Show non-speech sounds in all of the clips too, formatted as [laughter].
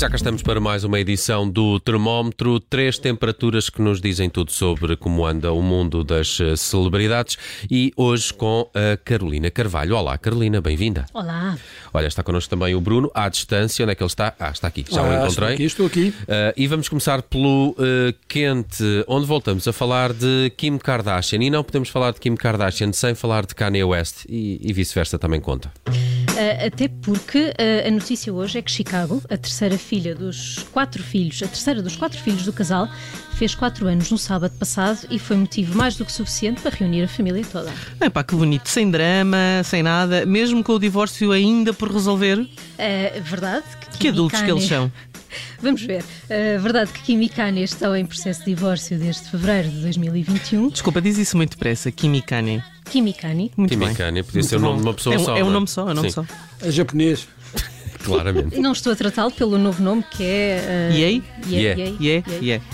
Já cá estamos para mais uma edição do Termómetro. Três temperaturas que nos dizem tudo sobre como anda o mundo das eh, celebridades. E hoje com a Carolina Carvalho. Olá, Carolina, bem-vinda. Olá. Olha, está connosco também o Bruno, à distância. Onde é que ele está? Ah, está aqui, já ah, o encontrei. Estou aqui, estou aqui. Uh, e vamos começar pelo uh, quente, onde voltamos a falar de Kim Kardashian. E não podemos falar de Kim Kardashian sem falar de Kanye West. E, e vice-versa também conta. Uh, até porque uh, a notícia hoje é que Chicago, a terceira filha dos quatro filhos, a terceira dos quatro filhos do casal, fez quatro anos no sábado passado e foi motivo mais do que suficiente para reunir a família toda. É pá, que bonito, sem drama, sem nada, mesmo com o divórcio ainda por resolver. É verdade. Que, que adultos que eles são. [laughs] Vamos ver. É verdade que Kim e Kanye estão em processo de divórcio desde fevereiro de 2021. Desculpa, diz isso muito depressa, Kim e Kanye. Kimikani. Muito Kimikani, podia ser o nome de uma pessoa é, só. É um é? nome só, é um nome Sim. só. É japonês. [laughs] Claramente. Não estou a tratá-lo pelo novo nome que é. Uh, Yei? Yeah. Yeah. Yeah. yeah.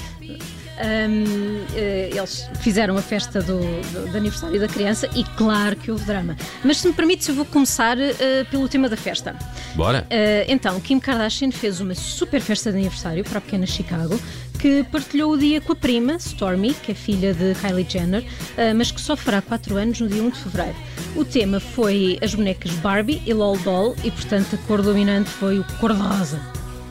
Um, eh, eles fizeram a festa do, do, do, aniversário da criança e claro que houve drama. Mas se me permites, eu vou começar uh, pelo tema da festa. Bora! Uh, então, Kim Kardashian fez uma super festa de aniversário para a pequena Chicago que partilhou o dia com a prima, Stormy, que é filha de Kylie Jenner, uh, mas que só fará 4 anos no dia 1 de fevereiro. O tema foi as bonecas Barbie e LOL Doll e, portanto, a cor dominante foi o cor-de-rosa.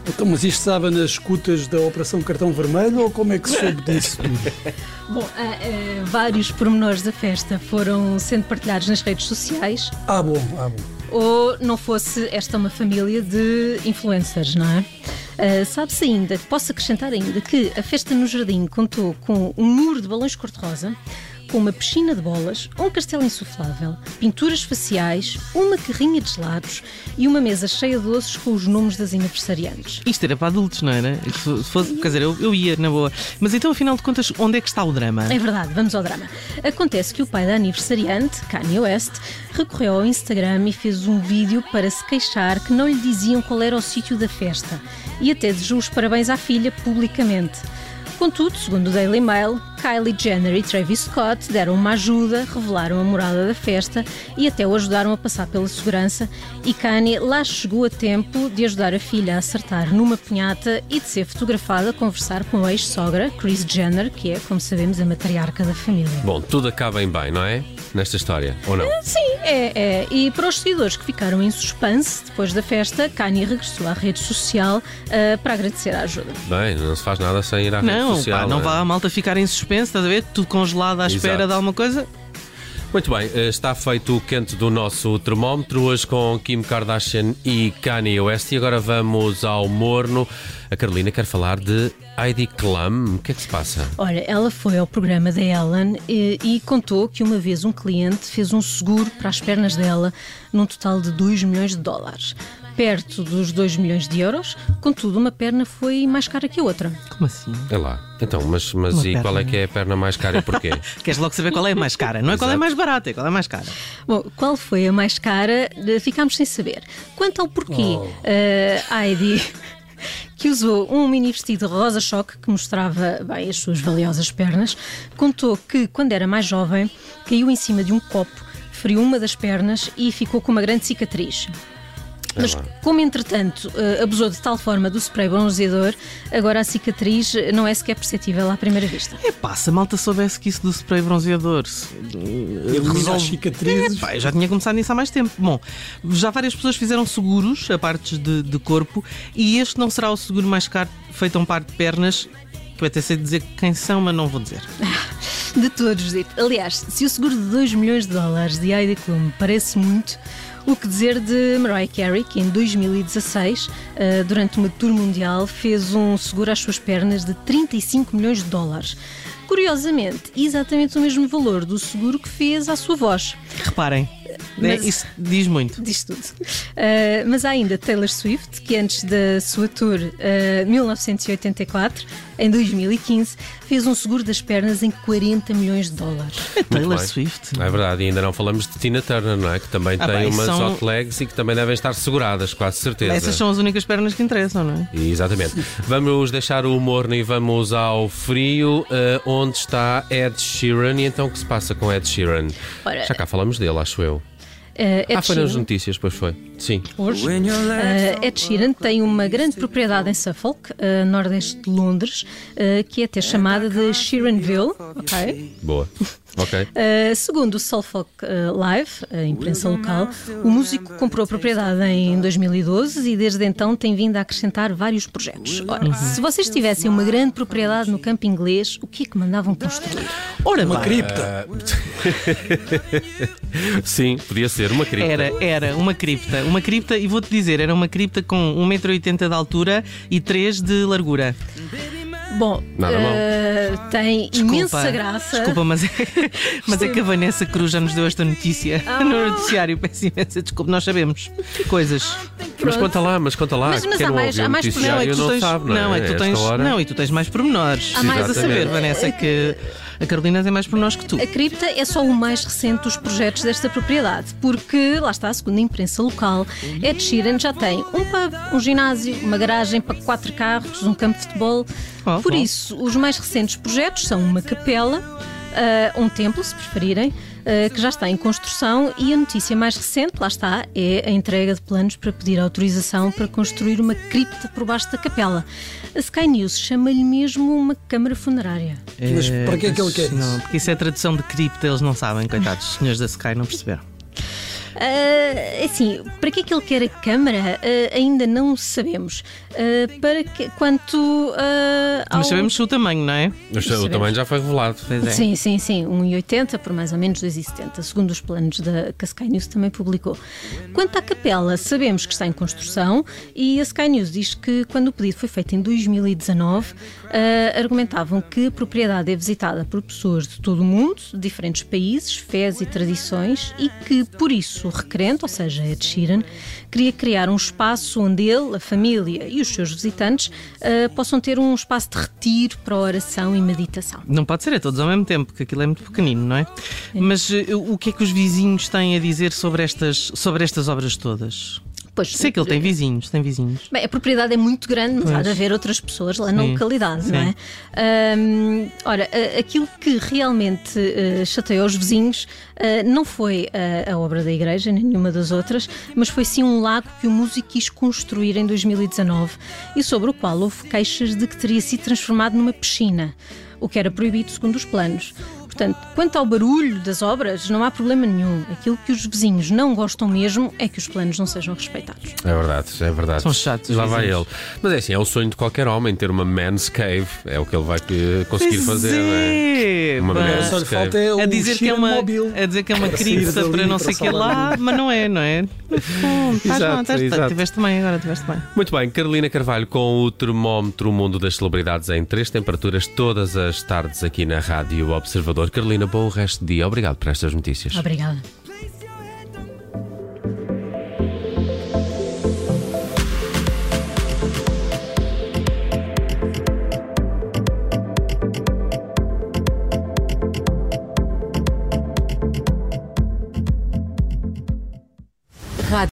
Então, mas isto estava nas escutas da Operação Cartão Vermelho ou como é que se soube disso [laughs] Bom, uh, uh, vários pormenores da festa foram sendo partilhados nas redes sociais. Ah, bom, ah, bom. Ou não fosse esta uma família de influencers, não é? Uh, Sabe-se ainda, posso acrescentar ainda, que a festa no jardim contou com um muro de balões cor-de-rosa, com uma piscina de bolas, um castelo insuflável, pinturas faciais, uma carrinha de gelados e uma mesa cheia de doces com os nomes das aniversariantes. Isto era para adultos, não era? Se fosse, quer dizer, eu, eu ia na boa. Mas então, afinal de contas, onde é que está o drama? É verdade, vamos ao drama. Acontece que o pai da aniversariante, Kanye West, recorreu ao Instagram e fez um vídeo para se queixar que não lhe diziam qual era o sítio da festa e até desejou os parabéns à filha publicamente. Contudo, segundo o Daily Mail, Kylie Jenner e Travis Scott deram uma ajuda, revelaram a morada da festa e até o ajudaram a passar pela segurança. E Kanye lá chegou a tempo de ajudar a filha a acertar numa punhata e de ser fotografada a conversar com a ex-sogra, Kris Jenner, que é, como sabemos, a matriarca da família. Bom, tudo acaba em bem, não é? Nesta história, ou não? Sim, é, é. E para os seguidores que ficaram em suspense depois da festa, Kanye regressou à rede social uh, para agradecer a ajuda. Bem, não se faz nada sem ir à não, rede social. Pá, não, não é? vá a malta ficar em suspense, estás a ver? Tudo congelado à espera Exato. de alguma coisa. Muito bem, eh, está feito o quente do nosso termómetro, hoje com Kim Kardashian e Kanye West. E agora vamos ao morno. A Carolina quer falar de Heidi Klum. O que é que se passa? Olha, ela foi ao programa da Ellen e, e, contou que uma vez um cliente fez um seguro para as pernas dela num total de 2 milhões de dólares perto dos 2 milhões de euros, contudo, uma perna foi mais cara que a outra. Como assim? É lá. Então, mas, mas e perna. qual é que é a perna mais cara e porquê? [laughs] Queres logo saber qual é a mais cara? Não é qual é a mais barata, é qual é a mais cara. Bom, qual foi a mais cara, ficámos sem saber. Quanto ao porquê, oh. uh, Heidi [laughs] que usou um mini vestido rosa choque que mostrava bem as suas valiosas pernas, contou que quando era mais jovem caiu em cima de um copo, feriu uma das pernas e ficou com uma grande cicatriz. Mas como entretanto uh, abusou de tal forma do spray bronzeador, agora a cicatriz não é sequer perceptível à primeira vista. É pá, se a malta soubesse que isso do spray bronzeador resolve cicatrizes. É, pá, eu já tinha começado nisso há mais tempo. Bom, já várias pessoas fizeram seguros a partes de, de corpo e este não será o seguro mais caro feito a um par de pernas. Que eu até sei dizer quem são, mas não vou dizer. [laughs] De todos, Aliás, se o seguro de 2 milhões de dólares de Heidi Klum parece muito, O que dizer de Mariah Carey, que em 2016, eh, durante uma tour mundial, fez um seguro às suas pernas de 35 milhões de dólares. Curiosamente, exatamente o mesmo valor do seguro que fez à sua voz. Reparem, né, Mas- isso diz muito. Diz tudo. Uh, mas há ainda Taylor Swift, que antes da sua tour uh, 1984, em 2015, fez um seguro das pernas em 40 milhões de dólares. Taylor bem. Swift. É verdade, e ainda não falamos de Tina Turner, não é? Que também Ah, tem bem, umas são- hot legs e que também devem estar seguradas, quase certeza. Essas são as únicas pernas que interessam, não é? Exatamente. Vamos deixar o morno e vamos ao frio, eh, onde está Ed Sheeran. E então o que se passa com Ed Sheeran? Ora, Já cá falamos dele, acho eu. Uh, Ed ah, foi nas notícias, pois foi. Sim. hoje. Uh, Ed Sheeran tem uma grande propriedade em Suffolk, uh, nordeste de Londres, uh, que é até chamada de Sheeranville. ok? Boa. Ok. Uh, [laughs] segundo o Suffolk uh, Live, a imprensa local, o músico comprou a propriedade em 2012 e desde então tem vindo a acrescentar vários projetos. Ora, se vocês tivessem uma grande propriedade no campo inglês, o que é que mandavam construir? Ora, Uma cripta. [laughs] Sim, podia ser uma cripta. Era, era uma cripta. Uma cripta, e vou-te dizer, era uma cripta com 1,80m de altura e 3 de largura. Bom, uh, tem Desculpa, imensa graça. Desculpa, mas é, [laughs] mas é que a Vanessa Cruz já nos deu esta notícia [laughs] Ah. no noticiário. Peço imensa desculpa, nós sabemos coisas. Mas conta lá, mas conta lá. Mas- mas há não mais- há mais noticiário é que tu não tens, sabe, não é? é tu tens, não, e tu tens mais pormenores. Há mais- Estás a saber, Vanessa, que a Carolina tem mais pormenores que tu. A cripta é só o mais recente dos projetos desta propriedade, porque, lá está, segundo a imprensa local, Ed Sheeran já tem um pub, um ginásio, uma garagem para quatro carros, um campo de futebol. Oh, Por oh. isso, os mais recentes projetos são uma capela, ah, um templo, se preferirem, que já está em construção, e a notícia mais recente, lá está, é a entrega de planos para pedir autorização para construir uma cripta por baixo da capela. A Sky News chama-lhe mesmo uma câmara funerária. Mas para que é que ele quer Não, isso? porque isso é tradução de cripta, eles não sabem, coitados, os senhores da Sky não perceberam. Ah, assim, para que é que ele quer a Câmara? Ah, ainda não sabemos. Ah, para que, quanto ao... Mas sabemos o tamanho, não é? O tamanho já foi revelado. Pois é. Sim, sim, sim, 1,80 por mais ou menos 2,70, segundo os planos da, que a Sky News também publicou. Quanto à capela, sabemos que está em construção e a Sky News diz que quando o pedido foi feito em 2019, ah, argumentavam que a propriedade é visitada por pessoas de todo o mundo, de diferentes países, fés e tradições e que, por isso, o requerente, ou seja, Ed Sheeran, queria criar um espaço onde ele, a família e os seus visitantes ah, possam ter um espaço de retiro para oração e meditação. Não pode ser a todos ao mesmo tempo, porque aquilo é muito pequenino, não é? Mas eh, o que é que os vizinhos têm a dizer sobre estas, sobre estas obras todas? Pois, Sei que ele tem vizinhos, tem vizinhos. Bem, a propriedade é muito grande, mas há de Pois. haver outras pessoas lá na Sim, localidade, não é? Ahm, ora, a- aquilo que realmente eh, chateou os vizinhos eh, não foi a, a obra da igreja, nem nenhuma das outras, mas foi sim um lago que o músico quis construir em 2019 e sobre o qual houve queixas de que teria sido transformado numa piscina, o que era proibido segundo os planos. Portanto, quanto ao barulho das obras, não há problema nenhum. Aquilo que os vizinhos não gostam mesmo é que os planos não sejam respeitados. É verdade, é verdade. São chatos, lá vai ele. Mas é assim, é o sonho de qualquer homem ter uma man's cave. É o que ele vai conseguir Pois fazer, não é? é, Uma pá. man's Só lhe cave. falta é A o dizer, que é uma, móvel. a dizer que é uma [laughs] cripta para não sei o que lá, mas não é, não é? No fundo, Estás Exato, bom, estás bem. exato. Tiveste bem agora, tiveste bem. Muito bem, Carolina Carvalho com o termómetro Mundo das Celebridades em três temperaturas todas as tardes aqui na Rádio Observador. Carolina, bom resto de dia. Obrigado por estas notícias. Obrigada.